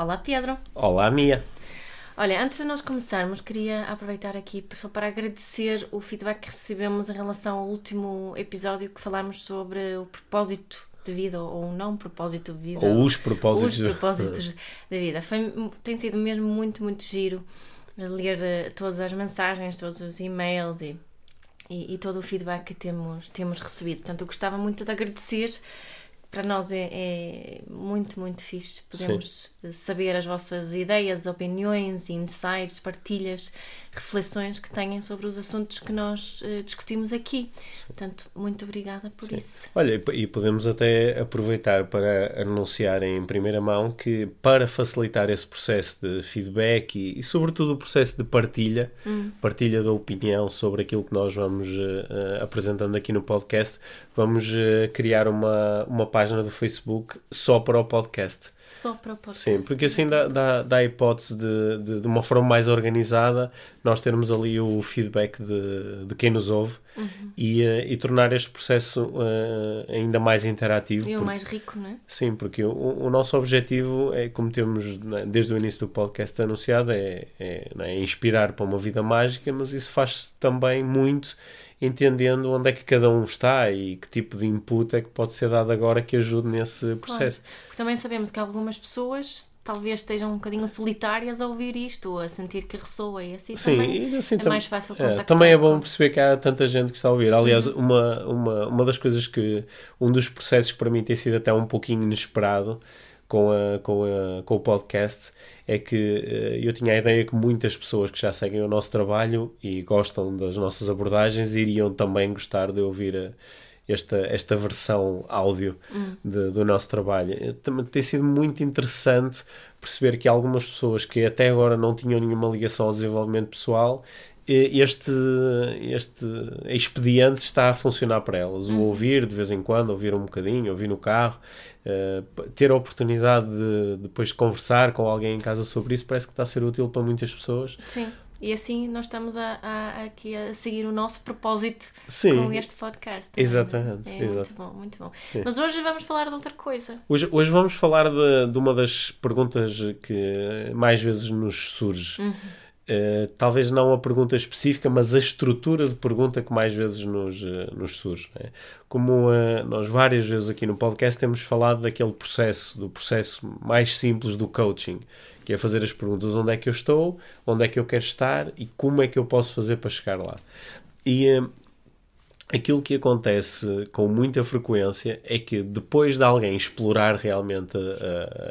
Olá Pedro. Olá, Mia. Olha, antes de nós começarmos, queria aproveitar aqui só para agradecer o feedback que recebemos em relação ao último episódio que falámos sobre o propósito de vida ou o não propósito de vida. Ou os propósitos. Os propósitos da vida. Foi, tem sido mesmo muito, muito giro ler eh, todas as mensagens, todos os e-mails e, e, e todo o feedback que temos, temos recebido. Portanto, eu gostava muito de agradecer para nós é, é, muito, muito fixe. Podemos Sim. saber as vossas ideias, opiniões, insights, partilhas, reflexões que tenham sobre os assuntos que nós uh, discutimos aqui. Sim. Portanto, muito obrigada por Sim. isso. Olha, e podemos até aproveitar para anunciar em primeira mão que, para facilitar esse processo de feedback e, e sobretudo, o processo de partilha, hum. partilha da opinião sobre aquilo que nós vamos uh, apresentando aqui no podcast, vamos uh, criar uma, uma página página do Facebook só para o podcast. Só para o podcast. Sim, porque assim dá, dá, dá a hipótese de, de, de, uma forma mais organizada nós termos ali o feedback de, de quem nos ouve uhum. e, uh, e tornar este processo uh, ainda mais interativo. E o mais rico, não é? Sim, porque o, o nosso objetivo é, como temos né, desde o início do podcast anunciado, é, é, é inspirar para uma vida mágica, mas isso faz também muito entendendo onde é que cada um está e que tipo de input é que pode ser dado agora que ajude nesse processo. Claro. Porque também sabemos que algumas pessoas talvez estejam um bocadinho solitárias a ouvir isto, a sentir que ressoa e assim Sim, também assim, é mais fácil contactar. É, também é bom perceber que há tanta gente que está a ouvir. Aliás, uhum. uma, uma, uma das coisas que, um dos processos que para mim tem sido até um pouquinho inesperado com, a, com, a, com o podcast é que uh, eu tinha a ideia que muitas pessoas que já seguem o nosso trabalho e gostam das nossas abordagens iriam também gostar de ouvir a, esta, esta versão áudio hum. de, do nosso trabalho. Eh, também tem sido muito interessante perceber que algumas pessoas que até agora não tinham nenhuma ligação ao desenvolvimento pessoal este, este expediente está a funcionar para elas. O uhum. ouvir de vez em quando, ouvir um bocadinho, ouvir no carro, uh, ter a oportunidade de depois de conversar com alguém em casa sobre isso, parece que está a ser útil para muitas pessoas. Sim. E assim nós estamos a, a, aqui a seguir o nosso propósito Sim, com este podcast. Exatamente. É exatamente. muito bom, muito bom. Sim. Mas hoje vamos falar de outra coisa. Hoje, hoje vamos falar de, de uma das perguntas que mais vezes nos surge. Uhum Uh, talvez não a pergunta específica, mas a estrutura de pergunta que mais vezes nos, uh, nos surge. Né? Como uh, nós várias vezes aqui no podcast temos falado daquele processo, do processo mais simples do coaching, que é fazer as perguntas onde é que eu estou, onde é que eu quero estar e como é que eu posso fazer para chegar lá. E aquilo que acontece com muita frequência é que depois de alguém explorar realmente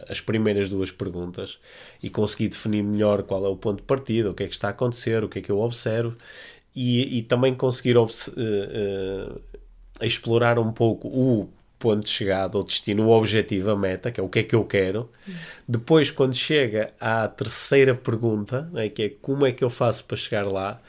as primeiras duas perguntas e conseguir definir melhor qual é o ponto de partida, o que é que está a acontecer, o que é que eu observo e, e também conseguir uh, uh, explorar um pouco o ponto de chegada, o destino, o objetivo, a meta, que é o que é que eu quero. Depois, quando chega à terceira pergunta, né, que é como é que eu faço para chegar lá,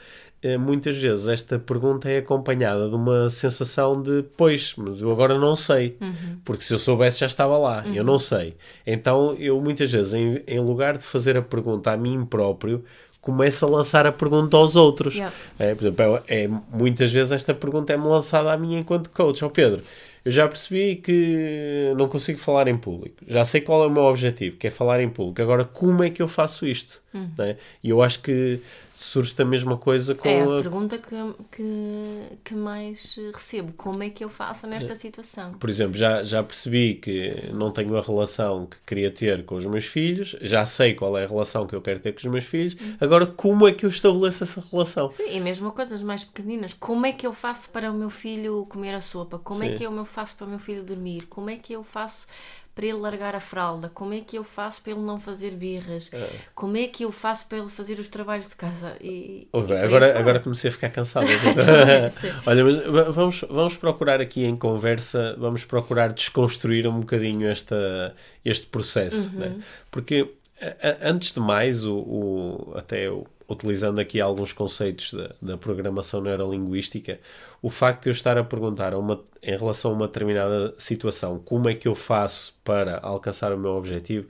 muitas vezes esta pergunta é acompanhada de uma sensação de pois, mas eu agora não sei, uhum. porque se eu soubesse já estava lá, uhum. eu não sei. Então eu muitas vezes, em, em, lugar de fazer a pergunta a mim próprio, começo a lançar a pergunta aos outros. Yeah. É, por exemplo, é, é, muitas vezes esta pergunta é-me lançada a mim enquanto coach, ó oh Pedro. Eu já percebi que não consigo falar em público. Já sei qual é o meu objetivo, que é falar em público. Agora, como é que eu faço isto? Né? E eu acho que surge a mesma coisa com é a, a... pergunta que, que, que, mais recebo como é que eu faço nesta situação por exemplo já, já percebi que não tenho a relação que queria ter com os meus filhos já sei qual é a relação que eu quero ter com os meus filhos hum. agora como é que eu estabeleço essa relação Sim, e mesmo coisas mais pequeninas como é que eu faço para o meu filho comer a sopa como é Sim. é que eu faço para o meu filho dormir como é que eu faço para ele largar a fralda? Como é que eu faço para ele não fazer birras? É. Como é que eu faço para ele fazer os trabalhos de casa? E, e agora, agora comecei a ficar cansado. Olha, mas vamos, vamos procurar aqui em conversa, vamos procurar desconstruir um bocadinho esta, este processo, uhum. né? porque Antes de mais, o, o até o, utilizando aqui alguns conceitos da, da, programação neurolinguística, o facto de eu estar a perguntar a uma, em relação a uma determinada situação como é que eu faço para alcançar o meu objetivo,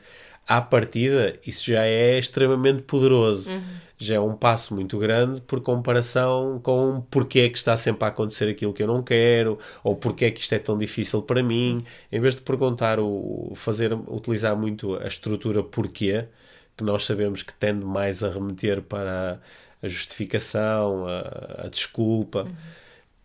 à partida, isso já é extremamente poderoso. Uhum. Já é um passo muito grande por comparação com porque é que está sempre a acontecer aquilo que eu não quero, ou porque é que isto é tão difícil para mim. Em vez de perguntar, o, fazer, utilizar muito a estrutura porquê, que nós sabemos que tende mais a remeter para a justificação, a, a desculpa. Uhum.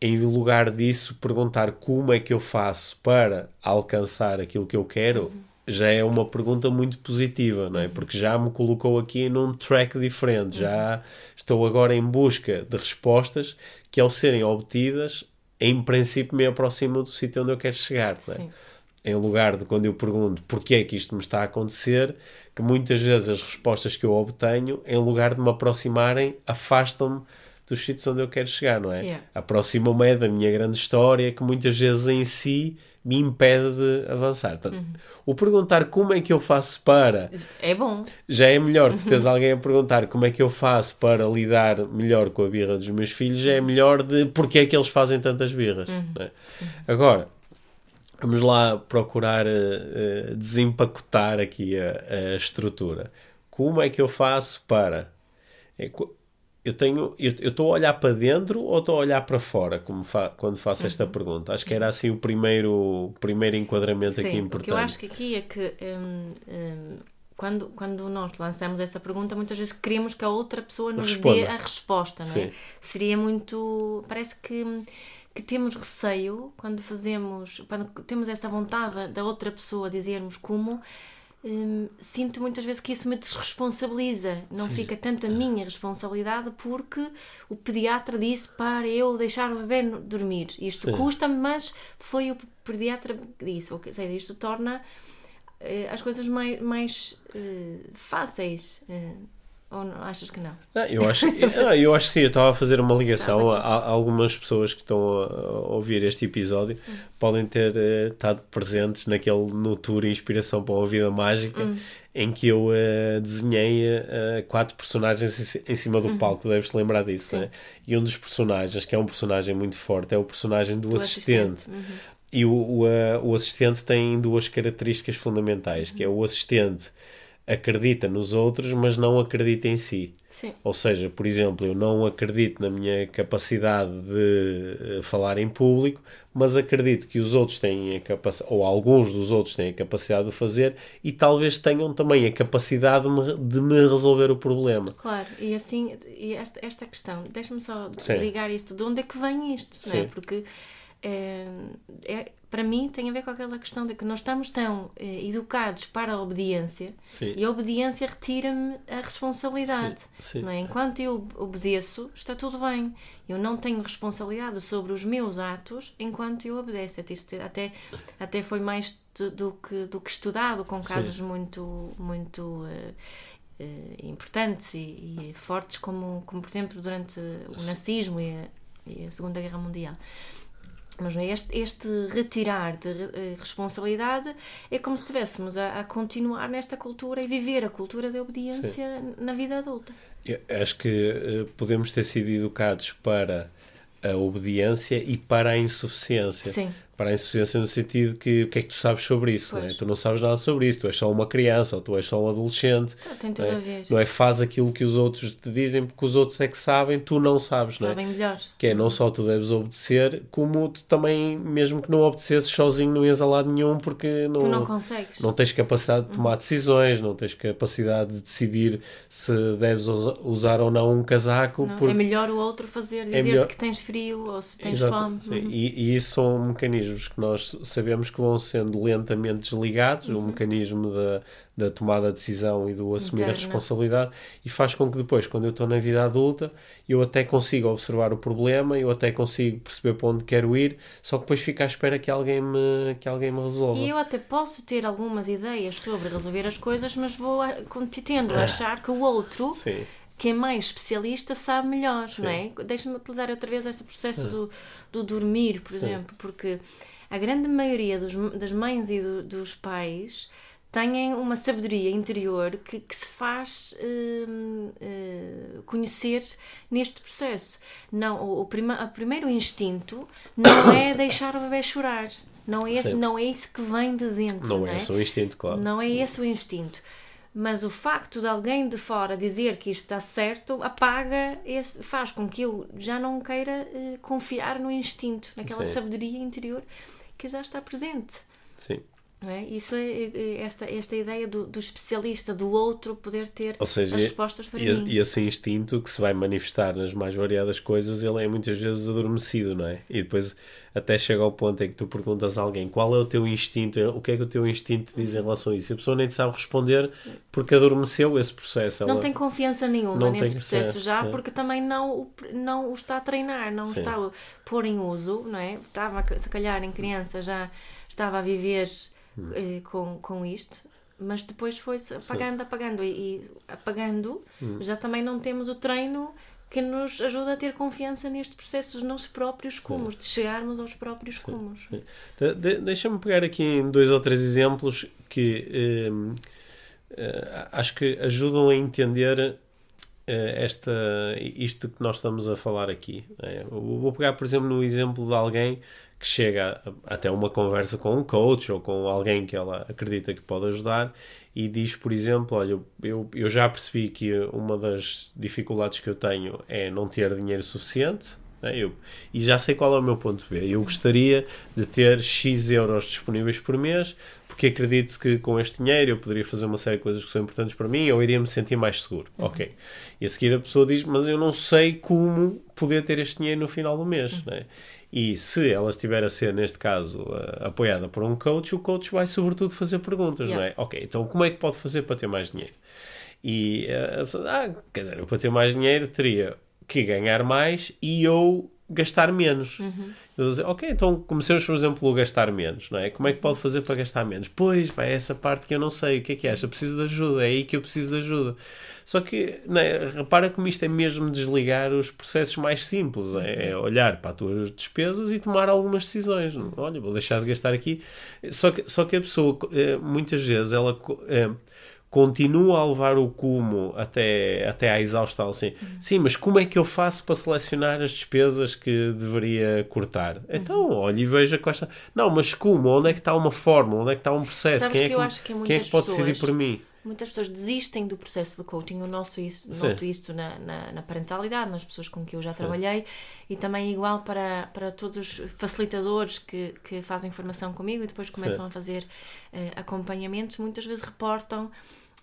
Em lugar disso, perguntar como é que eu faço para alcançar aquilo que eu quero, uhum. já é uma pergunta muito positiva, não é? Uhum. Porque já me colocou aqui num track diferente, já uhum. estou agora em busca de respostas que, ao serem obtidas, em princípio me aproximam do sítio onde eu quero chegar, não é? Sim em lugar de quando eu pergunto porquê é que isto me está a acontecer, que muitas vezes as respostas que eu obtenho, em lugar de me aproximarem, afastam-me dos sítios onde eu quero chegar, não é? Yeah. Aproximam-me é da minha grande história, que muitas vezes em si me impede de avançar. Portanto, uhum. O perguntar como é que eu faço para. É bom. Já é melhor. Se tens alguém a perguntar como é que eu faço para lidar melhor com a birra dos meus filhos, já é melhor de porque é que eles fazem tantas birras. Uhum. É? Agora, Vamos lá procurar uh, desempacotar aqui a, a, estrutura. Como é que eu faço para. É, eu tenho. Eu estou a olhar para dentro ou estou a olhar para fora fa, quando faço uhum. esta pergunta? Acho que era assim o primeiro, primeiro enquadramento Sim, aqui importante. O que eu acho que aqui é que. Um, um, quando, quando nós lançamos essa pergunta, muitas vezes queremos que a outra pessoa nos Responda. dê a resposta, não é? Sim. Seria muito. Parece que que temos receio quando fazemos, quando temos essa vontade da outra pessoa dizermos como, hum, sinto muitas vezes que isso me desresponsabiliza. Não Sim. fica tanto a minha responsabilidade porque o pediatra disse para eu deixar o bebê dormir. Isto custa-me, mas foi o pediatra que disse. Ou seja, isto torna uh, as coisas mais, mais uh, fáceis. Uh, ou não, achas que não? Ah, eu, acho, eu, eu acho que sim, eu estava a fazer uma ligação a, a, algumas pessoas que estão a, a ouvir este episódio hum. podem ter uh, estado presentes naquele no tour Inspiração para uma Vida Mágica hum. em que eu uh, desenhei uh, quatro personagens em, cima do uhum. palco, deves-te lembrar disso, né? E um dos personagens, que é um personagem muito forte, é o personagem do, do assistente. assistente. Uhum. E o, o, o assistente tem duas características fundamentais, que é o assistente acredita nos outros, mas não acredita em si. Sim. Ou seja, por exemplo, eu não acredito na minha capacidade de eh, falar em público, mas acredito que os outros têm a capacidade, ou alguns dos outros têm a capacidade de fazer e talvez tenham também a capacidade de me, de me resolver o problema. Claro, e assim, e esta, esta questão, deixa-me só Sim. ligar isto, de onde é que vem isto? Não é? Porque é, é, para mim tem a ver com aquela questão de que nós estamos tão é, educados para a obediência sim. e a obediência retira-me a responsabilidade. Sim, sim. É? Enquanto eu obedeço, está tudo bem. Eu não tenho responsabilidade sobre os meus atos enquanto eu obedeço. Até, até foi mais do, do que, do que estudado, com casos muito, muito uh, uh, importantes e, e, fortes, como, como por exemplo durante o nazismo e a, e a Segunda Guerra Mundial. Mas é? este, este retirar de uh, responsabilidade é como se estivéssemos a, a, continuar nesta cultura e viver a cultura da obediência Sim. na vida adulta. Eu acho que uh, podemos ter sido educados para a obediência e para a insuficiência. Sim para a insuficiência no sentido que o que é que tu sabes sobre isso? Né? Tu não sabes nada sobre isso, tu és só uma criança ou tu és só um adolescente. tem tudo não é? a ver. Não é faz aquilo que os outros te dizem porque os outros é que sabem, tu não sabes. Sabem não é? melhor. Que é não só tu deves obedecer, como tu também, mesmo que não obedecesses sozinho, não ias a lado nenhum porque não, tu não consegues. Não tens capacidade de tomar decisões, não tens capacidade de decidir se deves usar ou não um casaco. Não, porque... É melhor o outro fazer, dizer-te é melhor... que tens frio ou se tens Exato, fome. Uhum. E, e isso são mecanismos que nós sabemos que vão sendo lentamente desligados, uhum. o mecanismo da, da tomada de decisão e do assumir Interna. a responsabilidade, e faz com que depois, quando eu estou na vida adulta, eu até consiga observar o problema, eu até consigo perceber para onde quero ir, só que depois fico à espera que alguém me, que alguém me resolva. E eu até posso ter algumas ideias sobre resolver as coisas, mas vou tendo a achar que o outro. Sim quem é mais especialista sabe melhor, Sim. não é? Deixa-me utilizar outra vez este processo do, do dormir, por Sim. exemplo, porque a grande maioria dos, das mães e do, dos pais têm uma sabedoria interior que, que se faz uh, uh, conhecer neste processo. Não, o, o, prima, o primeiro instinto não é deixar o bebê chorar. Não é, esse, não é isso que vem de dentro. Não, não é, é esse o instinto, claro. Não é esse o instinto. Mas o facto de alguém de fora dizer que isto está certo apaga, esse, faz com que eu já não queira uh, confiar no instinto, naquela Sim. sabedoria interior que já está presente. Sim. É? Isso é, é, é esta, esta ideia do, do, especialista, do outro poder ter seja, as respostas para e, mim. E esse instinto que se vai manifestar nas mais variadas coisas, ele é muitas vezes adormecido, não é? E depois até chega ao ponto em que tu perguntas a alguém qual é o teu instinto, o que é que o teu instinto diz em relação a isso. E a pessoa nem te sabe responder porque adormeceu esse processo. Ela não tem confiança nenhuma nesse processo já, é. porque também não, não o está a treinar, não Sim. está a pôr em uso, não é? Estava, se calhar, em criança já estava a viver hum. eh, com, com isto, mas depois foi-se apagando, apagando e, e apagando, hum. já também não temos o treino que nos ajuda a ter confiança neste processo dos nossos próprios cumos, de chegarmos aos próprios cumos. De, de, Deixa-me pegar aqui em dois ou três exemplos que hum, eh, acho que ajudam a entender eh, esta, isto que nós estamos a falar aqui. É, vou pegar, por exemplo, no exemplo de alguém que chega até uma conversa com um coach ou com alguém que ela acredita que pode ajudar e diz, por exemplo, olha, eu, eu já percebi que uma das dificuldades que eu tenho é não ter dinheiro suficiente né? eu, e já sei qual é o meu ponto B. Eu gostaria de ter X euros disponíveis por mês porque acredito que com este dinheiro eu poderia fazer uma série de coisas que são importantes para mim ou iria me sentir mais seguro. Uhum. Ok. E a seguir a pessoa diz, mas eu não sei como poder ter este dinheiro no final do mês. Uhum. Né? E se ela estiver a ser, neste caso, uh, apoiada por um coach, o coach vai sobretudo fazer perguntas, yeah. não é? Ok, então como é que pode fazer para ter mais dinheiro? E uh, a pessoa, ah, quer dizer, eu para ter mais dinheiro teria que ganhar mais e eu gastar menos. Uhum. Dizer, ok, então comecemos, por exemplo, a gastar menos, não é? Como é que pode fazer para gastar menos? Pois, pá, é essa parte que eu não sei. O que é que acha? Preciso de ajuda. É aí que eu preciso de ajuda. Só que, é? repara como isto é mesmo desligar os processos mais simples. É, é olhar para as tuas despesas e tomar algumas decisões. Olha, vou deixar de gastar aqui. Só que, só que a pessoa, eh, muitas vezes, ela eh, continua a levar o cumo até, até à exaustão. Assim, uhum. Sim, mas como é que eu faço para selecionar as despesas que deveria cortar? Uhum. Então, olha e veja quais são. Não, mas como? Onde é que está uma fórmula? Onde é que está um processo? Sabes quem é que, que, acho que quem é que pode pessoas, decidir por mim? Muitas pessoas desistem do processo de coaching. Eu noto isso, noto isso na, na, na, parentalidade, nas pessoas com quem eu já Sim. trabalhei e também igual para, para todos os facilitadores que, que fazem formação comigo e depois começam Sim. a fazer uh, acompanhamentos. Muitas vezes reportam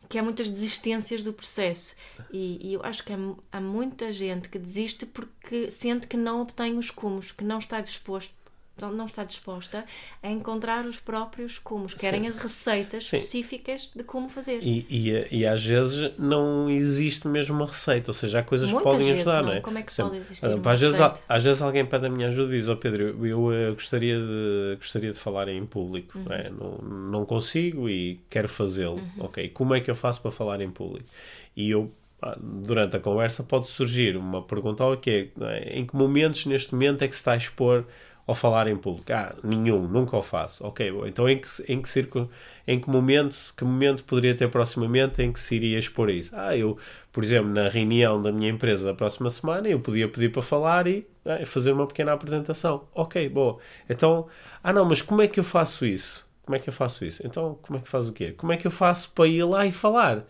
que há muitas desistências do processo e, e eu acho que há, há, muita gente que desiste porque sente que não obtém os cumos, que não está disposto não está disposta a encontrar os próprios cumos, querem Sim. as receitas Sim. específicas de como fazer. E, e, e, às vezes não existe mesmo uma receita, ou seja, há coisas Muitas que podem ajudar, não, é? Como é que pode existir? Uma às, vezes, às vezes alguém pede a minha ajuda e diz: oh, Pedro, eu, eu, eu, gostaria, de, gostaria de falar em público, uhum. não, é? não, não consigo e quero fazê-lo. Uhum. Ok, como é que eu faço para falar em público? E eu durante a conversa pode surgir uma pergunta que é, é em que momentos neste momento é que se está a expor ao falar em público? Ah, nenhum, nunca o faço. Ok, bom, então em que, em que circo, em que momento, que momento poderia ter proximamente em que se iria expor isso? Ah, eu, por exemplo, na reunião da minha empresa da próxima semana, eu podia pedir para falar e ah, fazer uma pequena apresentação. Ok, bom. Então, ah não, mas como é que eu faço isso? Como é que eu faço isso? Então, como é que faz o quê? Como é que eu faço para ir lá e falar?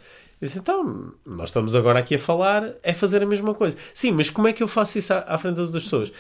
então, nós estamos agora aqui a falar, é fazer a mesma coisa. Sim, mas como é que eu faço isso à, à frente das pessoas?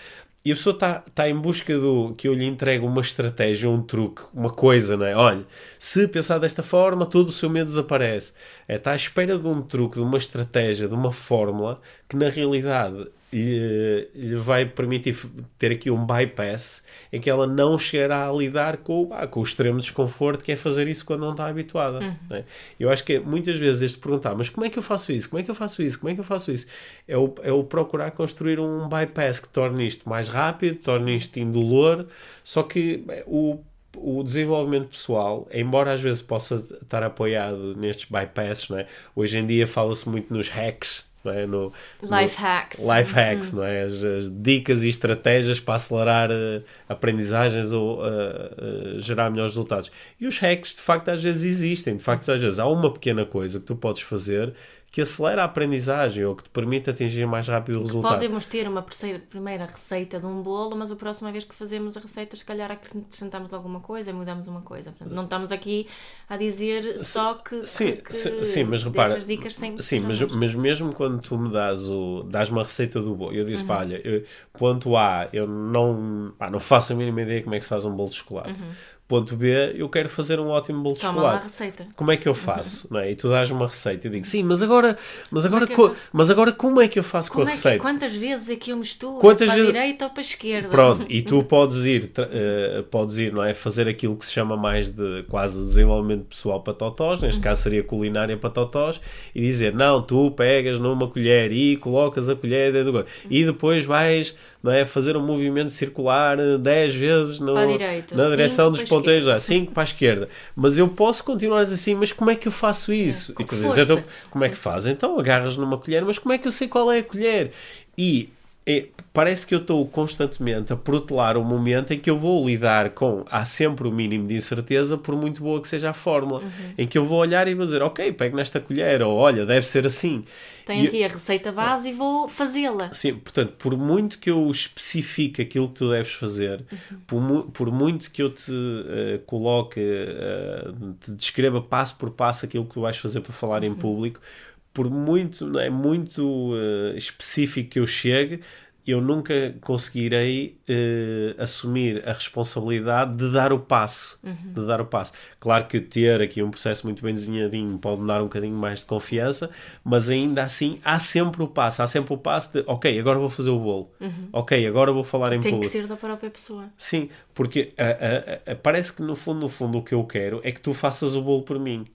E a pessoa está tá em busca do que eu lhe entregue uma estratégia, um truque, uma coisa, não é? Olha, se pensar desta forma, todo o seu medo desaparece. É, está à espera de um truque, de uma estratégia, de uma fórmula que na realidade lhe, lhe vai permitir ter aqui um bypass em que ela não chegará a lidar com, ah, com o extremo desconforto que é fazer isso quando não está habituada. Uhum. Né? Eu acho que muitas vezes este perguntar, mas como é que eu faço isso? Como é que eu faço isso? Como é que eu faço isso? É o, é o procurar construir um bypass que torne isto mais rápido, torne isto indolor, só que o o desenvolvimento pessoal, embora às vezes possa estar apoiado nestes bypasses, né? hoje em dia fala-se muito nos hacks, não é? No, life no, hacks. Life hacks, uhum. não é? As, as, dicas e estratégias para acelerar uh, aprendizagens ou uh, uh, gerar melhores resultados. E os hacks, de facto, às vezes existem. De facto, às vezes há uma pequena coisa que tu podes fazer que acelera a aprendizagem ou que te permite atingir mais rápido o resultado. Podemos ter uma primeira receita de um bolo, mas a próxima vez que fazemos a receita, se calhar acrescentamos alguma coisa, mudamos uma coisa. Portanto, não estamos aqui a dizer só que. Sim, que, sim, sim, mas repara. Dicas sem sim, mas, mas mesmo quando tu me dás, o, dás uma receita do bolo, eu disse, uhum. pá, olha, eu, ponto A, eu não, pá, não faço a mínima ideia como é que se faz um bolo de chocolate. Uhum. Ponto B, eu quero fazer um ótimo bolo de Toma chocolate. Lá a receita. Como é que eu faço? Não é? E tu dás uma receita. Eu digo, sim, mas agora, mas agora, é co mas agora como é que eu faço como com a é receita? Que, quantas vezes é que eu misturo? Quantas para vezes... a direita ou para a esquerda? Pronto, e tu podes ir, uh, podes ir, não é? Fazer aquilo que se chama mais de quase desenvolvimento pessoal para totós, neste uhum. caso seria culinária para totós, e dizer, não, tu pegas numa colher e colocas a colher dentro do... Uhum. e depois vais não é? fazer um movimento circular 10 vezes no, direita, na direção dos ponteiros, 5 para a esquerda. Mas eu posso continuar assim, mas como é que eu faço isso? É, e tu dizes, então, como é que faz? Então agarras numa colher, mas como é que eu sei qual é a colher? E é, parece que eu estou constantemente a protelar o momento em que eu vou lidar com. Há sempre o mínimo de incerteza, por muito boa que seja a fórmula, uhum. em que eu vou olhar e vou dizer, ok, pego nesta colher, ou olha, deve ser assim. Tenho aqui a receita base e vou fazê-la. Sim, portanto, por muito que eu especifique aquilo que tu deves fazer, uhum. por, mu por, muito que eu te uh, coloque, uh, te descreva passo por passo aquilo que tu vais fazer para falar uhum. em público por muito, não é, muito uh, específico que eu chegue, eu nunca conseguirei uh, assumir a responsabilidade de dar o passo. Uhum. De dar o passo. Claro que ter aqui um processo muito bem desenhadinho pode dar um bocadinho mais de confiança, mas ainda assim há sempre o passo. Há sempre o passo de, ok, agora vou fazer o bolo. Uhum. Ok, agora vou falar em Tem público. Tem que ser da própria pessoa. Sim, porque uh, uh, parece que no fundo, no fundo, o que eu quero é que tu faças o bolo por mim.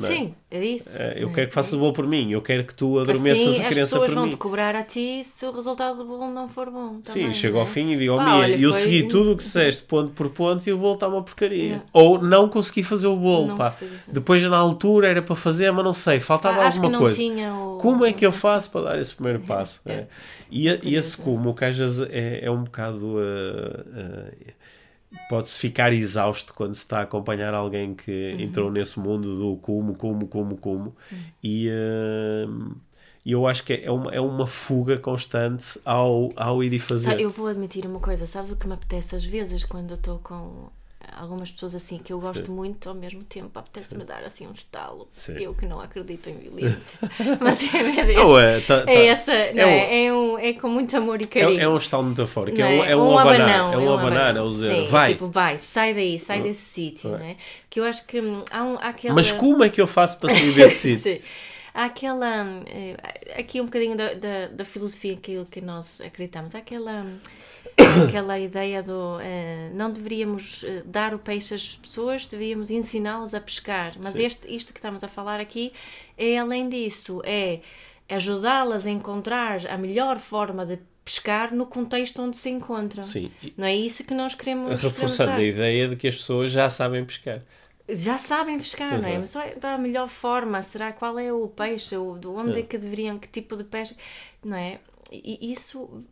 É? Sim, é isso. É, eu quero que faças o bolo por mim, eu quero que tu adormeças assim, a criança por mim. as pessoas vão-te cobrar a ti se o resultado do bolo não for bom. Também, Sim, chego ao fim e digo, oh, Mia, eu foi... segui tudo o que disseste ponto por ponto e o bolo está uma porcaria. Ou não consegui fazer o bolo, pá. Depois na altura era para fazer, mas não sei, faltava ah, alguma coisa. O... Como é que eu faço para dar esse primeiro passo? É. E, e esse como, que às vezes é, é um bocado... Uh, uh, pode-se ficar exausto quando se está a acompanhar alguém que uhum. entrou nesse mundo do como, como, como, como. Uhum. E uh, eu acho que é uma, é uma fuga constante ao, ao ir e fazer. Ah, eu vou admitir uma coisa, sabes o que me apetece às vezes quando eu estou com algumas pessoas assim que eu gosto Sim. muito ao mesmo tempo apetece-me dar assim um estalo. Sim. eu que não acredito em violência mas é, é, não, é, tá, tá, é essa não é, é, é, um, é com muito amor e é carinho. é, um estalo metafórico é, um, é? um, um abanão é um abanar é um dizer vai. tipo vai sai daí sai desse sítio né? que eu acho que hum, há, um, há aquela mas como é que eu faço para sair desse sítio? Há aquela eh, aqui um bocadinho da, da, da filosofia aquilo que nós acreditamos. Há aquela hum, aquela ideia do uh, não deveríamos uh, dar o peixe às pessoas, deveríamos ensiná-las a pescar. Mas este, isto que estamos a falar aqui é além disso, é ajudá-las a encontrar a melhor forma de pescar no contexto onde se encontram. Sim. Não é isso que nós queremos Reforçando a ideia de que as pessoas já sabem pescar. Já sabem pescar, Exato. não é? Mas só dar a melhor forma, será qual é o peixe, ou de onde é. é que deveriam, que tipo de pesca, não é? E isso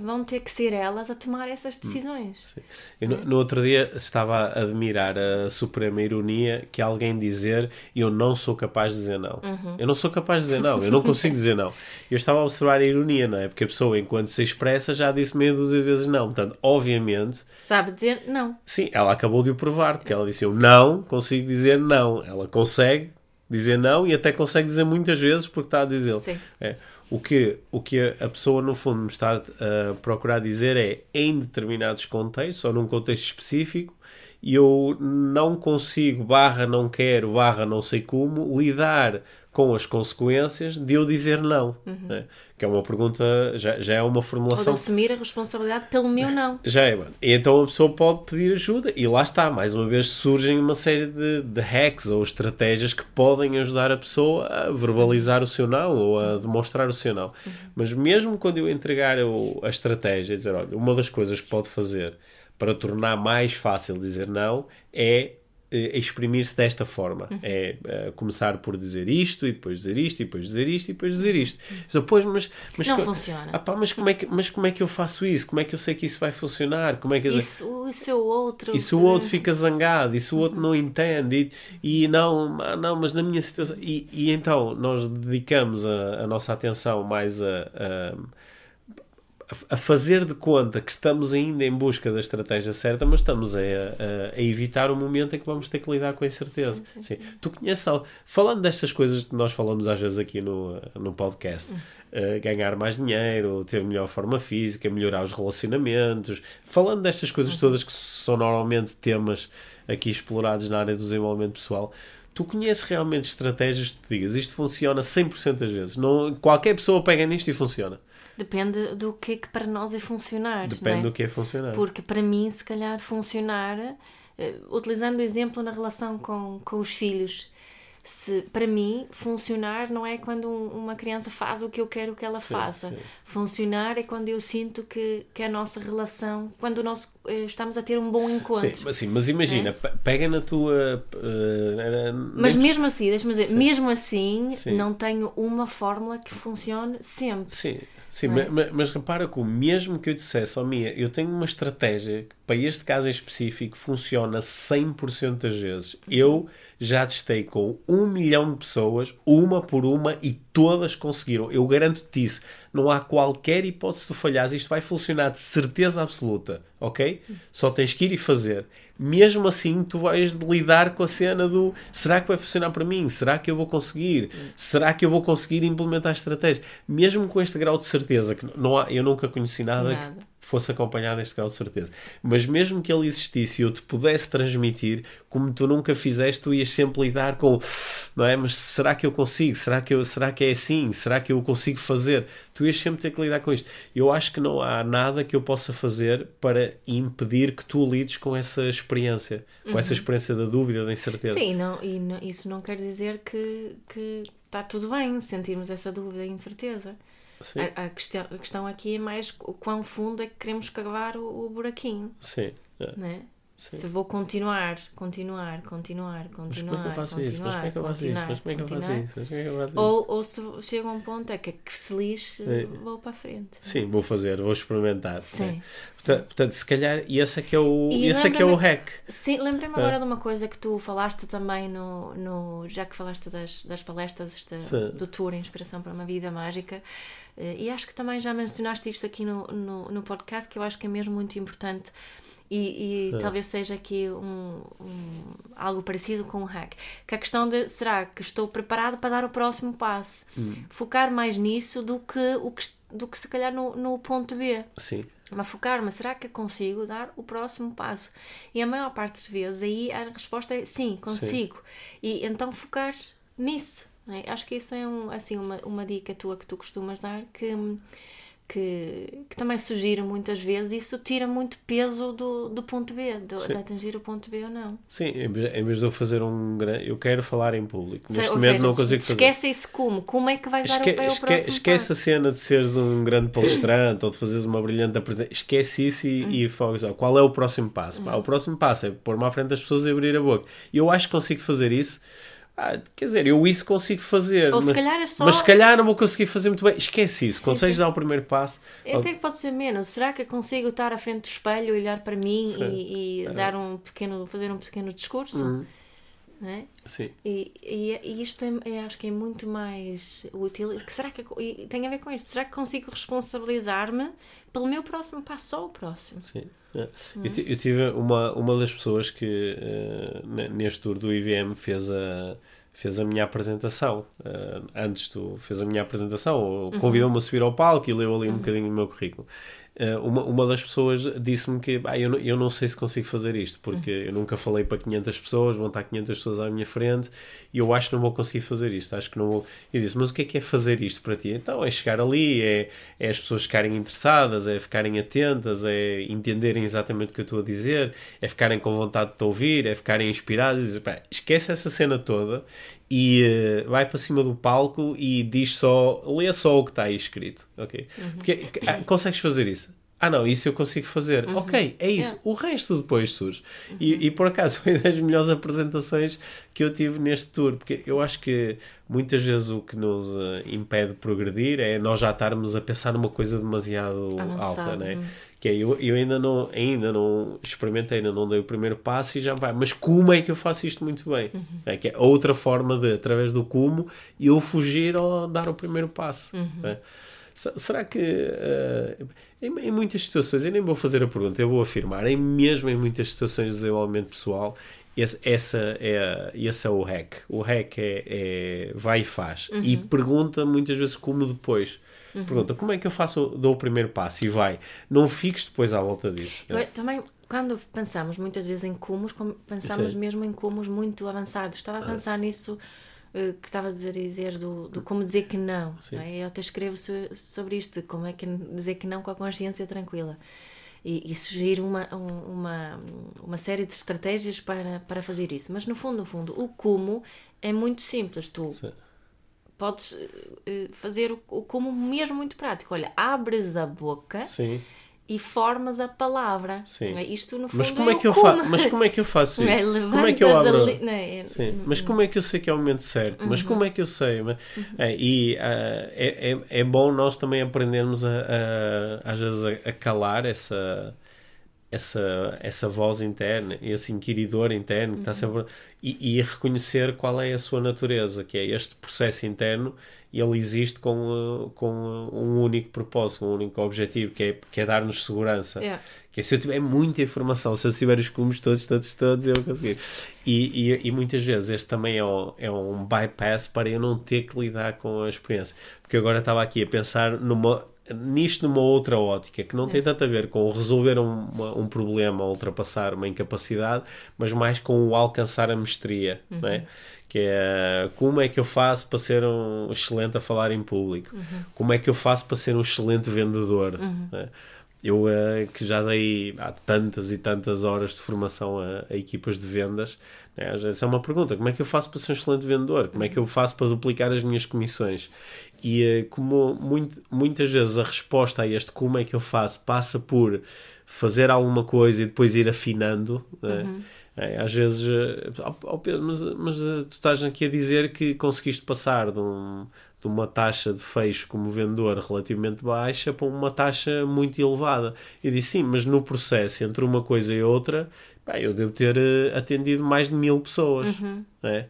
vão ter que ser elas a tomar essas hum, decisões. Eu, no, no, outro dia estava a admirar a suprema ironia que alguém dizer eu não sou capaz de dizer não. Uhum. Eu não sou capaz de dizer não, eu não consigo dizer não. Eu estava a observar a ironia, não é? Porque a pessoa, enquanto se expressa, já disse meia dúzia de vezes não. Portanto, obviamente. Sabe dizer não. Sim, ela acabou de o provar, porque ela disse eu não consigo dizer não. Ela consegue dizer não e até consegue dizer muitas vezes porque está a dizer. Sim. É. O que, o que a pessoa, no fundo, me está a procurar dizer é, em determinados contextos, ou num contexto específico, eu não consigo, barra não quero, barra não sei como, lidar com as consequências de eu dizer não. Uhum. Né? Que é uma pergunta, já, já é uma formulação. Ou de assumir a responsabilidade pelo meu não. Já é, então a pessoa pode pedir ajuda e lá está, mais uma vez surgem uma série de, de hacks ou estratégias que podem ajudar a pessoa a verbalizar o seu não ou a demonstrar o seu não. Uhum. Mas mesmo quando eu entregar a, a estratégia, dizer, olha, uma das coisas que pode fazer para tornar mais fácil dizer não é exprimir-se desta forma. Uhum. É uh, começar por dizer isto e depois dizer isto e depois dizer isto e depois dizer isto. Então, pois, mas, mas, Não funciona. Ah, pá, mas, como é que, mas como é que eu faço isso? Como é que eu sei que isso vai funcionar? Como é que E se, o- e se o outro. e se o outro fica zangado, e se o outro não entende, e, e não, ah, não, mas na minha situação. E, e então nós dedicamos a, a nossa atenção mais a, a, a fazer de conta que estamos ainda em busca da estratégia certa, mas estamos a, a- a evitar o momento em que vamos ter que lidar com a incerteza. Sim, sim, Tu conheces algo, falando destas coisas que nós falamos às vezes aqui no, no podcast, eh, ganhar mais dinheiro, ter melhor forma física, melhorar os relacionamentos, falando destas coisas todas que são normalmente temas aqui explorados na área do desenvolvimento pessoal. Tu conheces realmente estratégias que te digas isto funciona 100% das vezes. Não, qualquer pessoa pega nisto e funciona. Depende do que é que para nós é funcionar. Depende não é? do que é funcionar. Porque para mim, se calhar, funcionar, eh, utilizando o exemplo na relação com, com os filhos, se para mim funcionar não é quando um- uma criança faz o que eu quero que ela faça. sim. Funcionar é quando eu sinto que, que a nossa relação, quando nós eh, estamos a ter um bom encontro. Sim, mas, sim, mas imagina, pe- pega na tua. eh, Mas nem- mesmo assim, deixa-me dizer, mesmo assim, Sim. não tenho uma fórmula que funcione sempre. Sim, sim é? ma- ma- mas, repara que o mesmo que eu dissesse, ó Mia, eu tenho uma estratégia que para este caso em específico funciona 100% das vezes. Eu já testei com um milhão de pessoas, uma por uma, e todas conseguiram. Eu garanto-te isso. Não há qualquer hipótese de falhares. Isto vai funcionar de certeza absoluta, ok? Só tens que ir e fazer. Mesmo assim, tu vais lidar com a cena do será que vai funcionar para mim? Será que eu vou conseguir? Será que eu vou conseguir implementar a estratégia? Mesmo com este grau de certeza, que não há, eu nunca conheci nada, Nada. que fosse acompanhado deste grau de certeza. Mas mesmo que ele existisse e eu te pudesse transmitir, como tu nunca fizeste, tu ias sempre lidar com, não é? Mas será que eu consigo? Será que, eu, será que é assim? Será que eu consigo fazer? Tu ias sempre ter que lidar com isto. Eu acho que não há nada que eu possa fazer para impedir que tu lides com essa experiência, com essa experiência da dúvida, da incerteza. Sim, não, e não- isso não quer dizer que, que está tudo bem sentirmos essa dúvida e incerteza. Sim, A, a questão, a questão aqui é mais o quão fundo é que queremos cavar o, o buraquinho, sim. é. né? Sim. Se vou continuar, continuar, continuar, Mas continuar, como é que eu faço isso? Mas como é que eu faço isso? Mas como é que eu faço isso? Mas como é que eu faço isso? Ou, ou se chega a um ponto é que, que se lixe, Sim. vou para a frente. Sim, vou fazer, vou experimentar. Sim. né? Portanto, portanto, se calhar, e esse é que é o, E esse é que é o hack. Sim, lembrei-me É. agora de uma coisa que tu falaste também no, no já que falaste das, das palestras da- Sim. do tour Inspiração para uma Vida Mágica, e acho que também já mencionaste isto aqui no, no, no podcast, que eu acho que é mesmo muito importante. E, e É. talvez seja aqui um, um- algo parecido com o hack. Que a questão de será que estou preparado para dar o próximo passo? Hum. Focar mais nisso do que, o que, do que se calhar no, no ponto B Sim, mas focar-me, será que consigo dar o próximo passo? E a maior parte das vezes aí a resposta é sim, consigo. E então focar nisso. É? Acho que isso é um, assim, uma, uma dica tua que tu costumas dar que, que, que também sugiro muitas vezes. Isso tira muito peso do, do ponto B, do- de, atingir o ponto B ou não. sim, em vez, de eu fazer um grande. Eu quero falar em público. Neste ou momento seja, não consigo fazer. esquece isso como? Como é que vais dar Esque, é o esque- próximo esquece passo? a cena de seres um grande palestrante ou de fazeres uma brilhante apresentação. Esquece isso e, Hum. e foca só. Qual é o próximo passo? Pá, o próximo passo é pôr-me à frente das pessoas e abrir a boca. E eu acho que consigo fazer isso. Ah, quer dizer, eu isso consigo fazer. Ou mas, se calhar é só- mas se calhar não vou conseguir fazer muito bem. Esquece isso. Sim, Consegues sim. dar o primeiro passo. Até que pode ser menos. Será que eu consigo estar à frente do espelho, olhar para mim Sim. e, e dar um pequeno, fazer um pequeno discurso? Uhum. Né? Sim. E, e, e isto é, é- acho que é muito mais útil. Que Será que e tem a ver com isto? Será que consigo responsabilizar-me pelo meu próximo passo, só o próximo? Sim. É. Eu, ti- eu tive uma, uma das pessoas que ne- neste tour do IVM fez a, fez a minha apresentação. Eh, antes tu fez a minha apresentação, ou convidou-me a subir ao palco e leu ali um bocadinho o meu currículo. Eh, uma, uma das pessoas disse-me que "Ah, eu, não, eu não sei se consigo fazer isto, porque eu nunca falei para 500 pessoas, vão estar 500 pessoas à minha frente e eu acho que não vou conseguir fazer isto. Acho que não vou. Eu disse, mas o que é que é fazer isto para ti? Então é chegar ali, é, é as pessoas ficarem interessadas, é ficarem atentas, é entenderem exatamente o que eu estou a dizer, é ficarem com vontade de te ouvir, é ficarem "Pá, esquece essa cena toda e eh, vai para cima do palco e diz só, lê só o que está aí escrito, ok? Porque, ah, consegues fazer isso? ah não, isso eu consigo fazer. Uhum. Ok, é isso. Yeah. O resto depois surge. E, e, por acaso foi das melhores apresentações que eu tive neste tour, porque eu acho que muitas vezes o que nos uh, impede de progredir é nós já estarmos a pensar numa coisa demasiado Avançado, alta, né? hum. Que é, eu, eu ainda não, ainda não experimentei, ainda não dei o primeiro passo e já vai. Mas como é que eu faço isto muito bem? Uhum. É que é outra forma de, através do como, eu fugir ou dar o primeiro passo. Uhum. Se- Será que eh, em, em muitas situações, eu nem vou fazer a pergunta, eu vou afirmar, em mesmo em muitas situações de desenvolvimento pessoal, esse, essa é, esse é o hack. O hack é, é vai e faz. E pergunta muitas vezes como depois. Pergunta como é que eu faço, dou o primeiro passo e vai. Não fiques depois à volta disso. Eu- também, quando pensamos muitas vezes em cumos, pensamos Sim. mesmo em cumos muito avançados. Estava a pensar nisso eh, que estava a dizer, dizer do, do como dizer que não. Não é? Eu até escrevo so- sobre isto, como é que dizer que não com a consciência tranquila. E, e sugiro uma, um- uma, uma série de estratégias para, para fazer isso. Mas no fundo, no fundo, o como é muito simples. Tu Sim. Podes eh, eh, fazer o, o como mesmo muito prático. Olha, abres a boca Sim. e formas a palavra. Sim. é? Isto no fundo Mas como é o que eu como. Mas como é que eu faço é? isso? Como é que eu abro? não é? Sim, mas como é que eu sei que é o momento certo? Mas como é que eu sei? Mas- é, e é, é, é bom nós também aprendermos a, a- às vezes a, a calar essa essa essa voz interna, esse inquiridor interno que está sempre e, e reconhecer qual é a sua natureza, que é este processo interno ele existe com, uh, com uh, um único propósito, um único objetivo, que é, que é dar-nos segurança. Yeah. Que é, se eu tiver muita informação, se eu tiver os cumos todos, todos, todos, eu vou conseguir. E, e, e muitas vezes este também é um, é um bypass para eu não ter que lidar com a experiência. Porque agora estava aqui a pensar numa, nisto numa outra ótica, que não tem tanto a ver com resolver um, uma- um problema, ultrapassar uma incapacidade, mas mais com o alcançar a mestria, não é? Que é como é que eu faço para ser um excelente a falar em público? Como é que eu faço para ser um excelente vendedor? não é? Eu eh, que já dei há tantas e tantas horas de formação a, a equipas de vendas, né? vezes é uma pergunta: como é que eu faço para ser um excelente vendedor? Como é que eu faço para duplicar as minhas comissões? E eh, como muito- muitas vezes a resposta a este como é que eu faço passa por fazer alguma coisa e depois ir afinando. né? É, às vezes, "Oh, Pedro, mas, mas, eh, tu estás aqui a dizer que conseguiste passar de, um- de uma taxa de fecho como vendedor relativamente baixa para uma taxa muito elevada. Eu disse sim, mas no processo entre uma coisa e outra, pá, eu devo ter atendido mais de mil pessoas. né?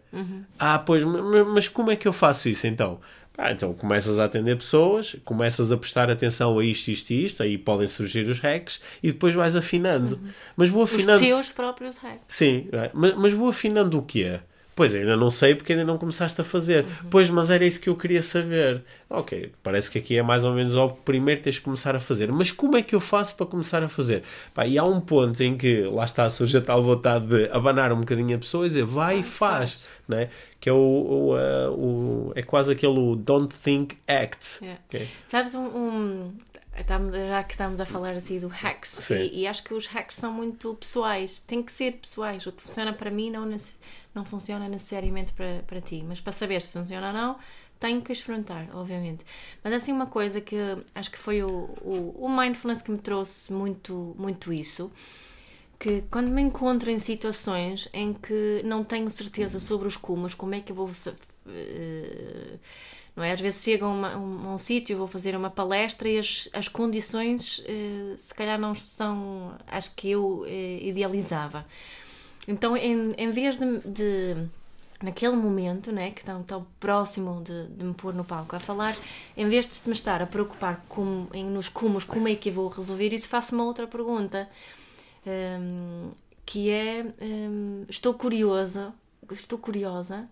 Ah, pois, ma- ma- mas como é que eu faço isso então? Pá, então começas a atender pessoas, começas a prestar atenção a isto, isto e isto, aí podem surgir os hacks e depois vais afinando. Mas vou Os afinando. teus próprios hacks. Sim, é. mas, mas vou afinando o quê? Pois ainda não sei porque ainda não começaste a fazer. Pois, mas era isso que eu queria saber. Ok, parece que aqui é mais ou menos óbvio. Primeiro tens de começar a fazer. Mas como é que eu faço para começar a fazer? Pá, e há um ponto em que lá está, surge a tal vontade de abanar um bocadinho a pessoa e dizer vai e faz. Né? Que é o, o, uh, o- é quase aquele don't think, act. Yeah. Ok? Sabes, um, um- estamos- já que estamos a falar assim do hacks, e, e acho que os hacks são muito pessoais, tem que ser pessoais. O que funciona para mim não, não funciona necessariamente para, para ti, mas para saber se funciona ou não, tenho que experimentar, obviamente. Mas assim, uma coisa que acho que foi o, o, o mindfulness que me trouxe muito, muito isso. Que quando me encontro em situações em que não tenho certeza sobre os cumos, como é que eu vou eh, não é? Às vezes chego a, uma- um, a um sítio, vou fazer uma palestra e as, as condições eh, se calhar não são as que eu eh, idealizava. Então, em, em vez de, de, naquele momento, né, que estão tão próximo de, de me pôr no palco a falar, em vez de me estar a preocupar com, em, nos cumos, como é que eu vou resolver isso, faço uma outra pergunta, hum, que é, hum, estou curiosa, estou curiosa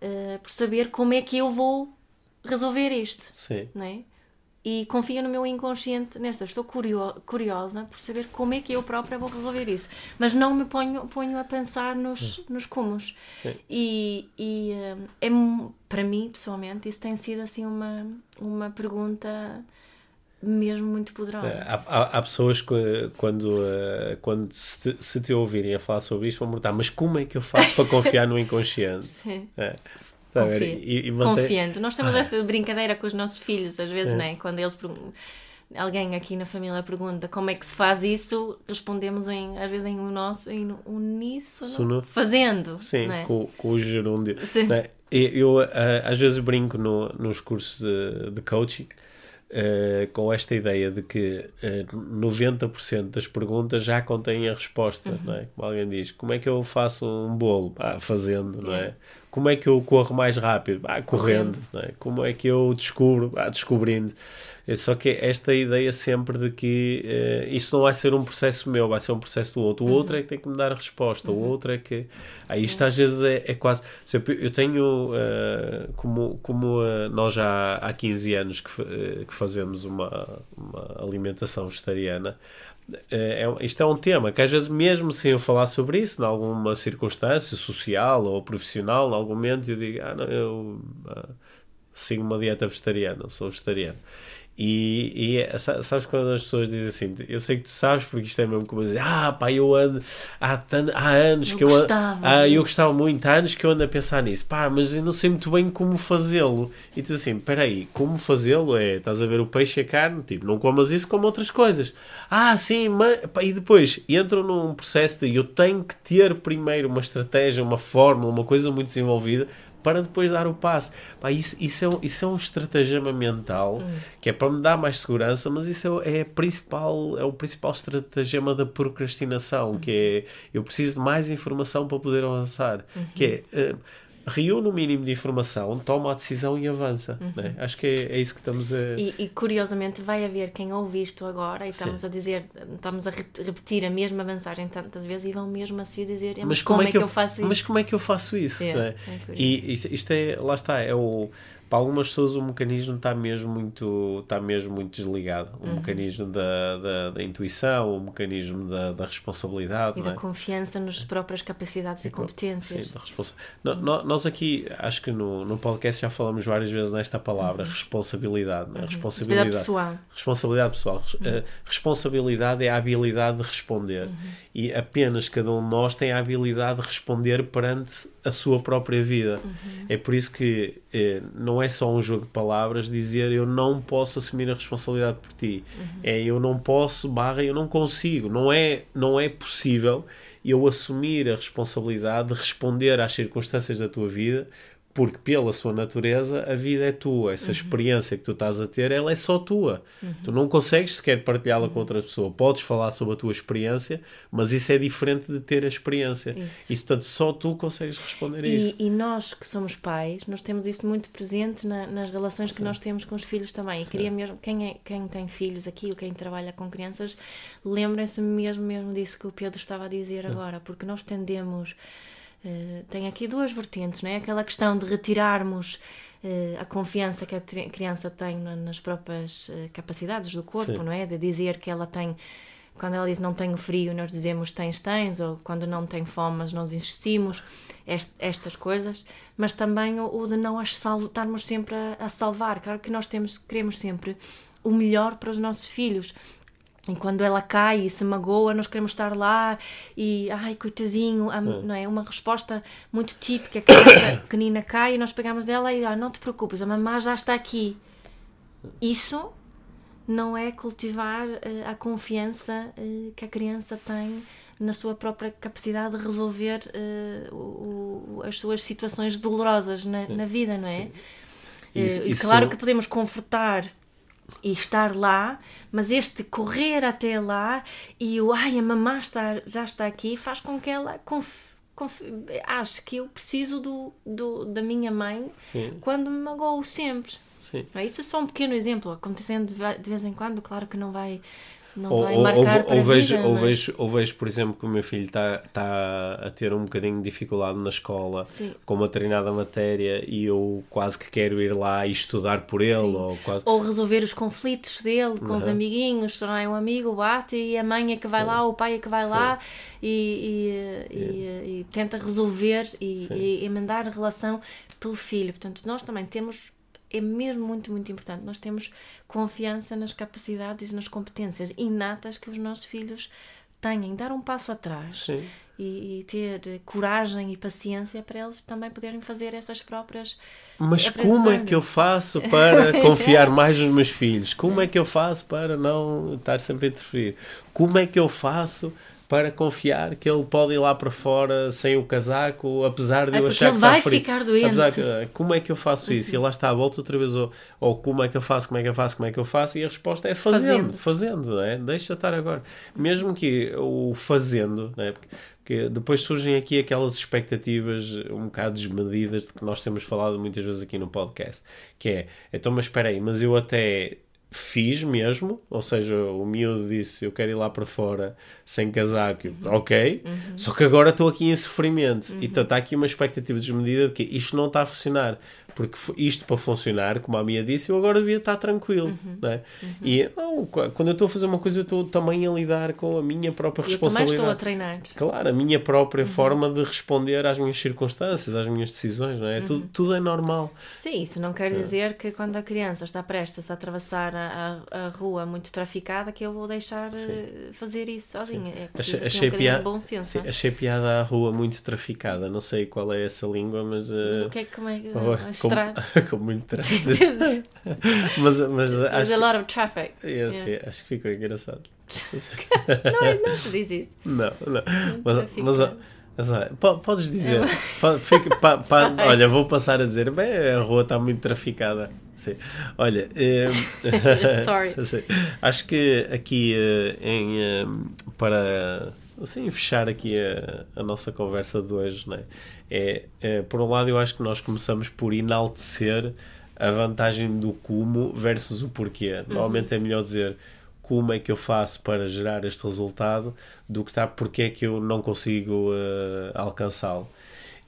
eh, por saber como é que eu vou resolver isto, Sim. não é? E confio no meu inconsciente nesta. Estou curio- curiosa por saber como é que eu própria vou resolver isso. Mas não me ponho, ponho a pensar nos, nos cumos. Sim. E, e eh, é, para mim, pessoalmente, isso tem sido assim uma, uma pergunta mesmo muito poderosa. Há, há, há pessoas que quando, eh, quando se, se te ouvirem a falar sobre isto vão perguntar, mas como é que eu faço para confiar no inconsciente? Sim. É. Confia. E, e mantém- Confiando. Nós temos essa brincadeira com os nossos filhos, às vezes, não é? Quando eles alguém aqui na família pergunta como é que se faz isso, respondemos em, às vezes em o nosso, em uníssono, Sono. fazendo. Sim, é? com, com o gerúndio. Sim. É? Eu, uh, às vezes brinco no, nos cursos de, de coaching uh, com esta ideia de que uh, 90% das perguntas já contêm a resposta, uhum. não é? Como alguém diz, como é que eu faço um bolo? Ah, fazendo, não é? Como é que eu corro mais rápido? Ah, correndo, é? Como é que eu descubro? Ah, descobrindo. É só que esta ideia sempre de que uh, isto não vai ser um processo meu, vai ser um processo do outro. O uhum. outro é que tem que me dar a resposta, uhum. o outro é que. Aí isto às vezes é, é quase. Eu tenho, uh, como, como uh, nós já há 15 anos que, que fazemos uma, uma alimentação vegetariana, é, isto é um tema que às vezes mesmo sem eu falar sobre isso, em alguma circunstância social ou profissional, em algum momento eu digo, ah não, eu ah, sigo uma dieta vegetariana, sou vegetariano. E, e é, sabes quando as pessoas dizem assim, eu sei que tu sabes porque isto é mesmo como dizer, ah pá, eu ando há, há anos eu que eu gostava, ah, eu gostava muito, há anos que eu ando a pensar nisso, pá, mas eu não sei muito bem como fazê-lo. E tu assim, peraí, como fazê-lo é, estás a ver o peixe e a carne, tipo, não comas isso como outras coisas. Ah, sim, mas, pá, e depois entram num processo de eu tenho que ter primeiro uma estratégia, uma fórmula, uma coisa muito desenvolvida para depois dar o passo. Pá, isso, isso, é, isso é um estratagema mental hum. que é para me dar mais segurança, mas isso é, é, principal, é o principal estratagema da procrastinação, que é eu preciso de mais informação para poder avançar. Uhum. Que é. Uh, reúne o mínimo de informação, toma a decisão e avança. Uhum. Né? Acho que é, é, isso que estamos a. E, e, curiosamente vai haver quem ouve isto agora e estamos Sim. a dizer, estamos a repetir a mesma mensagem tantas vezes e vão mesmo assim dizer mas, mas como, como, é, que eu, eu faço isso? Mas como é que eu faço isso? É, né? é e isto é, lá está, é o para algumas pessoas o mecanismo está mesmo muito, está mesmo muito desligado. O uhum. mecanismo da, da, da, intuição, o mecanismo da, da responsabilidade. E da é? confiança nas próprias capacidades e, e competências. Sim, da responsa... Uhum. Nós aqui, acho que no, no podcast já falamos várias vezes nesta palavra, uhum. responsabilidade. Né? Responsabilidade pessoal. Responsabilidade pessoal. Uhum. responsabilidade é a habilidade de responder. Uhum. E apenas cada um de nós tem a habilidade de responder perante a sua própria vida. Uhum. É por isso que eh, não é só um jogo de palavras dizer eu não posso assumir a responsabilidade por ti. Uhum. É eu não posso, barra, eu não consigo. Não é, não é possível eu assumir a responsabilidade de responder às circunstâncias da tua vida porque pela sua natureza a vida é tua, essa uhum. experiência que tu estás a ter, ela é só tua. Uhum. Tu não consegues sequer partilhá-la uhum. com outra pessoa. Podes falar sobre a tua experiência, mas isso é diferente de ter a experiência. Isso, isso portanto, só tu consegues responder a isso. E nós que somos pais, nós temos isso muito presente na, nas relações Sim. que nós temos com os filhos também. E Sim. queria mesmo, quem, é, quem tem filhos aqui ou quem trabalha com crianças, lembrem-se mesmo, mesmo disso que o Pedro estava a dizer agora, porque nós tendemos eh, tem aqui duas vertentes, não é? Aquela questão de retirarmos uh, a confiança que a criança tem nas próprias uh, capacidades do corpo, Sim. não é? De dizer que ela tem quando ela diz não tenho frio, nós dizemos tens, tens, ou quando não tem fome, nós insistimos, est estas coisas, mas também o, o de não as estarmos sempre a, a, salvar. Claro que nós temos, queremos sempre o melhor para os nossos filhos, e quando ela cai e se magoa, nós queremos estar lá e, ai, coitadinho, a, não é? Uma resposta muito típica, que a pequenina cai e nós pegamos dela e, ah, não te preocupes, a mamã já está aqui. Isso não é cultivar uh, a confiança uh, que a criança tem na sua própria capacidade de resolver uh, o, o, as suas situações dolorosas na, na vida, não é? Isso, e claro que podemos confortar e estar lá, mas este correr até lá e o ai, a mamã está, já está aqui faz com que ela conf, conf, ache que eu preciso do, do, da minha mãe Sim. quando me magoo sempre. Sim. Isso é só um pequeno exemplo, acontecendo de vez em quando, claro que não vai não ou, vai marcar ou, para ou vejo, vida, ou, vejo, ou vejo, por exemplo, que o meu filho está tá a ter um bocadinho de dificuldade na escola Sim. com uma determinada matéria e eu quase que quero ir lá e estudar por ele. Ou, quase... ou resolver os conflitos dele com uhum. os amiguinhos. Se não é um amigo, bate e a mãe é que vai lá, o pai é que vai Sim. lá e, e, e, e, tenta resolver e, e emendar a relação pelo filho. Portanto, nós também temos é mesmo muito, muito importante. Nós temos confiança nas capacidades e nas competências inatas que os nossos filhos têm. Dar um passo atrás e, e, ter coragem e paciência para eles também poderem fazer essas próprias. Mas como é que eu faço para confiar mais nos meus filhos? Como é que eu faço para não estar sempre a interferir? Como é que eu faço para confiar que ele pode ir lá para fora sem o casaco, apesar de é eu achar que vai frio. ficar doente. Apesar que, como é que eu faço isso? E lá está, volta outra vez, ou, ou como é que eu faço, como é que eu faço, como é que eu faço, e a resposta é fazendo, fazendo, fazendo é? deixa estar agora. Mesmo que o fazendo, é? Porque, porque depois surgem aqui aquelas expectativas um bocado desmedidas de que nós temos falado muitas vezes aqui no podcast, que é, então mas espera aí, mas eu até fiz mesmo, ou seja, o miúdo disse eu quero ir lá para fora sem casaco, uhum. ok, uhum. só que agora estou aqui em sofrimento uhum. e está aqui uma expectativa desmedida de que isto não está a funcionar porque isto para funcionar, como a minha disse, eu agora devia estar tranquilo. Uhum. Né? Uhum. E não, quando eu estou a fazer uma coisa, eu estou também a lidar com a minha própria eu responsabilidade. Eu também estou a treinar. Claro, a minha própria uhum. forma de responder às minhas circunstâncias, às minhas decisões. Não é? Tudo, uhum. tudo é normal. Sim, isso não quer é. dizer que quando a criança está prestes a atravessar a, a, rua muito traficada, que eu vou deixar Sim. Eh, fazer isso sozinha. É achei, achei, um piada, bom senso, sim, é? achei piada a rua muito traficada. Não sei qual é essa língua, mas. Uh... o que é, como é, oh, com, com muito trânsito. mas, mas There's a lot of traffic. Yeah, yeah. acho que ficou engraçado. não, é, não se diz isso. Não, não. Mas, mas, mas, podes dizer. fica, pa, pa, olha, vou passar a dizer. Bem, a rua está muito traficada. Sim. Olha, eh, Sorry. acho que aqui eh, em, eh, para assim, fechar aqui a, a nossa conversa de hoje, né? é, é, por um lado, eu acho que nós começamos por enaltecer a vantagem do como versus o porquê. Uhum. Normalmente é melhor dizer como é que eu faço para gerar este resultado do que está porque é que eu não consigo uh, alcançá-lo.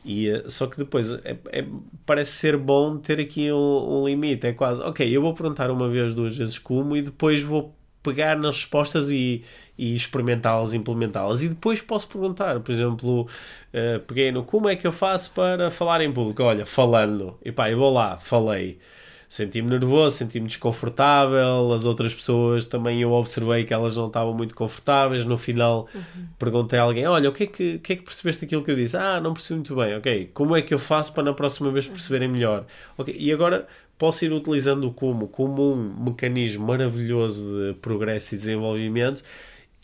E, uh, só que depois é, é, parece ser bom ter aqui um, um, limite. É quase, ok, eu vou perguntar uma vez, duas vezes como e depois vou pegar nas respostas e, e experimentá-las, implementá-las. E depois posso perguntar, por exemplo, uh, peguei no como é que eu faço para falar em público? Olha, falando. E pá, eu vou lá, falei. Senti-me nervoso, senti-me desconfortável. As outras pessoas também eu observei que elas não estavam muito confortáveis. No final uhum. perguntei a alguém: Olha, o que, é que, o que é que percebeste daquilo que eu disse? Ah, não percebi muito bem. Ok, como é que eu faço para na próxima vez perceberem melhor? Ok, e agora posso ir utilizando o como como um mecanismo maravilhoso de progresso e desenvolvimento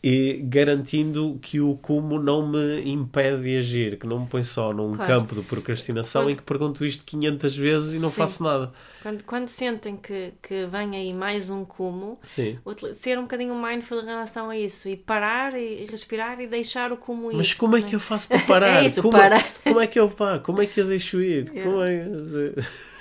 e garantindo que o como não me impede de agir, que não me põe só num claro. campo de procrastinação quando... em que pergunto isto 500 vezes e não Sim. faço nada. Quando, quando sentem que, que vem aí mais um como, Sim. ser um bocadinho mindful em relação a isso e parar e respirar e deixar o como ir. Mas como é que eu faço para parar? é isso, como, parar. Como é que eu pá, como é que eu deixo ir? Yeah. Como é...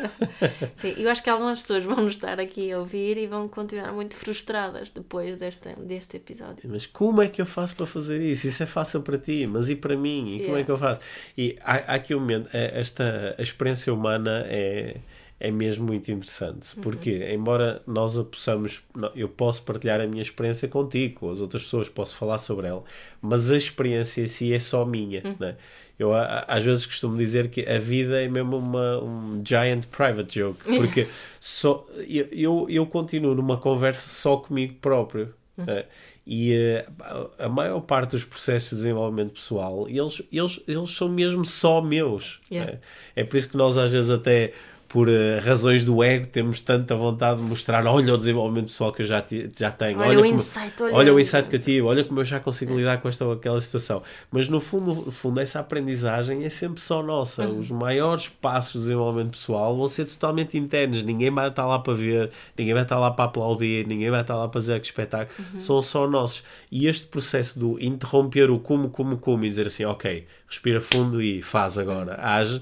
Sim, eu acho que algumas pessoas vão estar aqui a ouvir e vão continuar muito frustradas depois deste, deste episódio. Mas como é que eu faço para fazer isso? Isso é fácil para ti, mas e para mim? E yeah. como é que eu faço? E há, há aqui um momento, é, esta a experiência humana é, é mesmo muito interessante, porque uhum. embora nós a possamos, eu posso partilhar a minha experiência contigo, com as outras pessoas posso falar sobre ela, mas a experiência em si é só minha, uhum. né? Eu às vezes costumo dizer que a vida é mesmo uma, um giant private joke, porque só, eu, eu, eu continuo numa conversa só comigo próprio. Uhum. Né? E uh, a maior parte dos processos de desenvolvimento pessoal, eles, eles, eles são mesmo só meus. Yeah. É? é por isso que nós às vezes até por uh, razões do ego, temos tanta vontade de mostrar, olha o desenvolvimento pessoal que eu já, já tenho, olha, olha, o, insight, olha, olha o insight que eu tive, olha como eu já consigo lidar com esta ou aquela situação. Mas no fundo, no fundo, essa aprendizagem é sempre só nossa. Uhum. Os maiores passos de desenvolvimento pessoal vão ser totalmente internos. Ninguém vai estar lá para ver, ninguém vai estar lá para aplaudir, ninguém vai estar lá para fazer que espetáculo. Uhum. São só nossos. E este processo do interromper o como, como, como e dizer assim, ok, respira fundo e faz agora, age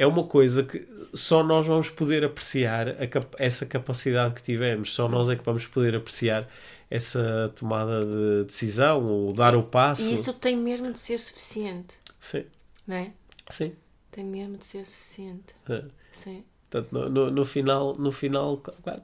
é uma coisa que só nós vamos poder apreciar essa capacidade que tivemos, só nós é que vamos poder apreciar essa tomada de decisão ou dar o passo. E isso tem mesmo de ser suficiente. Sim. Não é? Sim. Tem mesmo de ser suficiente. É. Sim. Portanto, no, no, no, final, no final,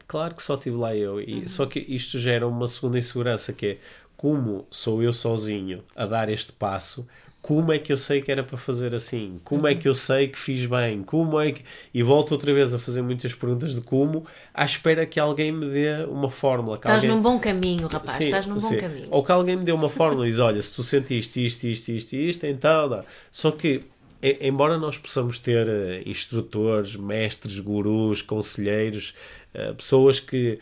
claro que só tive lá eu. E, uhum. Só que isto gera uma segunda insegurança que é como sou eu sozinho a dar este passo, como é que eu sei que era para fazer assim? Como é que eu sei que fiz bem? Como é que. E volto outra vez a fazer muitas perguntas de como, à espera que alguém me dê uma fórmula. estás alguém... num bom caminho, rapaz, sim, estás num sim. bom caminho. Ou que alguém me dê uma fórmula e diz: olha, se tu sentiste isto, isto, isto, isto, então dá. Só que embora nós possamos ter uh, instrutores, mestres, gurus, conselheiros, uh, pessoas que,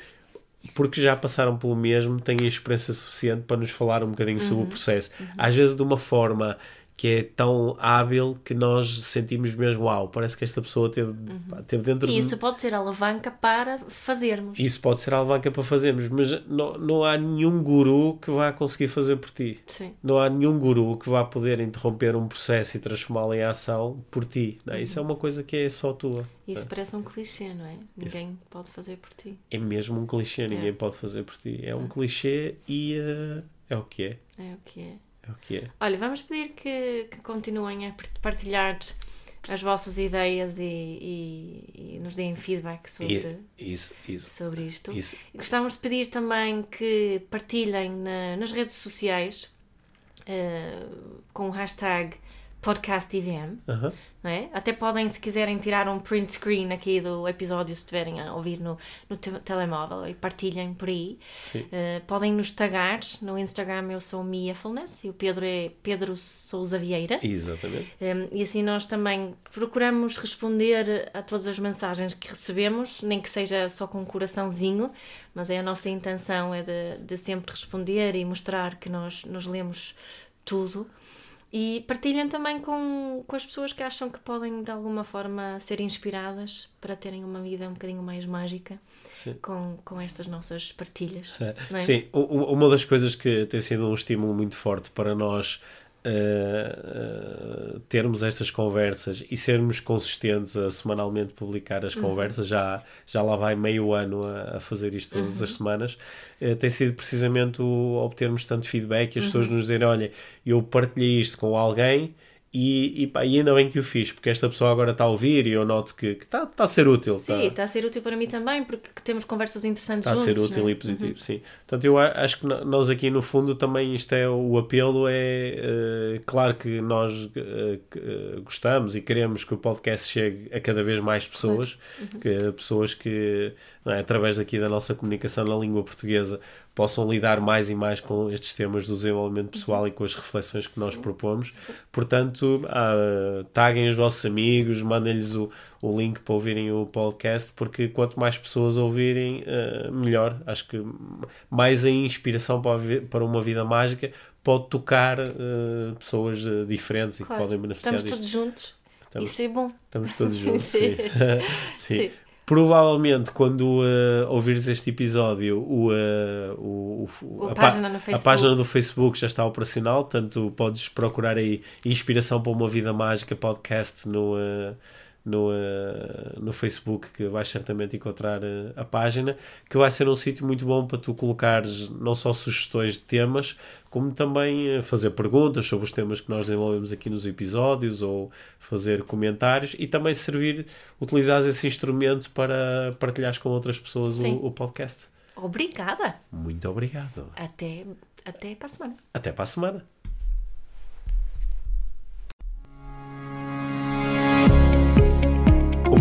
porque já passaram pelo mesmo, têm experiência suficiente para nos falar um bocadinho uhum. sobre o processo. Uhum. Às vezes de uma forma que é tão hábil que nós sentimos mesmo, uau, parece que esta pessoa teve, uhum. teve dentro E isso de... pode ser alavanca para fazermos. Isso pode ser alavanca para fazermos, mas não, não há nenhum guru que vá conseguir fazer por ti. Sim. Não há nenhum guru que vá poder interromper um processo e transformá-lo em ação por ti. Não é? Isso é uma coisa que é só tua. Isso parece um clichê, não é? Ninguém isso. pode fazer por ti. É mesmo um clichê, ninguém é. pode fazer por ti. É um é. clichê e uh, é o que é. É o que é. É o que é. Olha, vamos pedir que, que continuem a partilhar as vossas ideias e, e, e nos deem feedback sobre, isso, isso, sobre isto. Isso. E gostávamos de pedir também que partilhem na, nas redes sociais uh, com o hashtag podcastivm. Uh -huh não é? Até podem, se quiserem, tirar um print screen aqui do episódio, se estiverem a ouvir no, no te telemóvel e partilhem por aí. Uh, podem nos tagar no Instagram, eu sou Mia Fullness e o Pedro é Pedro Souza Vieira. Exatamente. Um, e assim nós também procuramos responder a todas as mensagens que recebemos, nem que seja só com um coraçãozinho, mas é a nossa intenção é de, de sempre responder e mostrar que nós, nós lemos tudo. E partilhem também com, com as pessoas que acham que podem de alguma forma ser inspiradas para terem uma vida um bocadinho mais mágica com, com estas nossas partilhas. É? Sim, uma das coisas que tem sido um estímulo muito forte para nós uh, termos estas conversas e sermos consistentes a semanalmente publicar as uhum. conversas, já, já lá vai meio ano a, a fazer isto todas uhum. as semanas, uh, tem sido precisamente o obtermos tanto feedback e as uhum. pessoas nos dizerem: olha, eu partilhei isto com alguém e, e, pá, e, ainda bem que o fiz, porque esta pessoa agora está a ouvir e eu noto que está tá a ser útil. Sim, está tá a ser útil para mim também, porque temos conversas interessantes Está a ser útil é? e positivo, uhum. sim. Portanto, eu acho que nós aqui no fundo também isto é o apelo, é uh, claro que nós uh, gostamos e queremos que o podcast chegue a cada vez mais pessoas, uhum. que pessoas que, é, através daqui da nossa comunicação na língua portuguesa, possam lidar mais e mais com estes temas do desenvolvimento pessoal e com as reflexões que nós propomos. Portanto, ah, taguem os vossos amigos, mandem-lhes o, o link para ouvirem o podcast, porque quanto mais pessoas ouvirem, uh, melhor. Acho que mais a inspiração para, para uma vida mágica pode tocar uh, pessoas uh, diferentes claro. e que podem beneficiar Estamos disto. todos juntos. Estamos, Isso é bom. Estamos todos juntos, sim. sim. sim. Provavelmente, quando uh, ouvires este episódio, o, uh, o, o a, página a, página do Facebook já está operacional, portanto, podes procurar aí Inspiração para uma Vida Mágica podcast no, uh, no, uh, no Facebook que vais certamente encontrar uh, a página, que vai ser um sítio muito bom para tu colocares não só sugestões de temas, como também uh, fazer perguntas sobre os temas que nós desenvolvemos aqui nos episódios ou fazer comentários e também servir, utilizar esse instrumento para partilhares com outras pessoas o, o, podcast. Obrigada! Muito obrigado! Até, até para a semana! Até para a semana!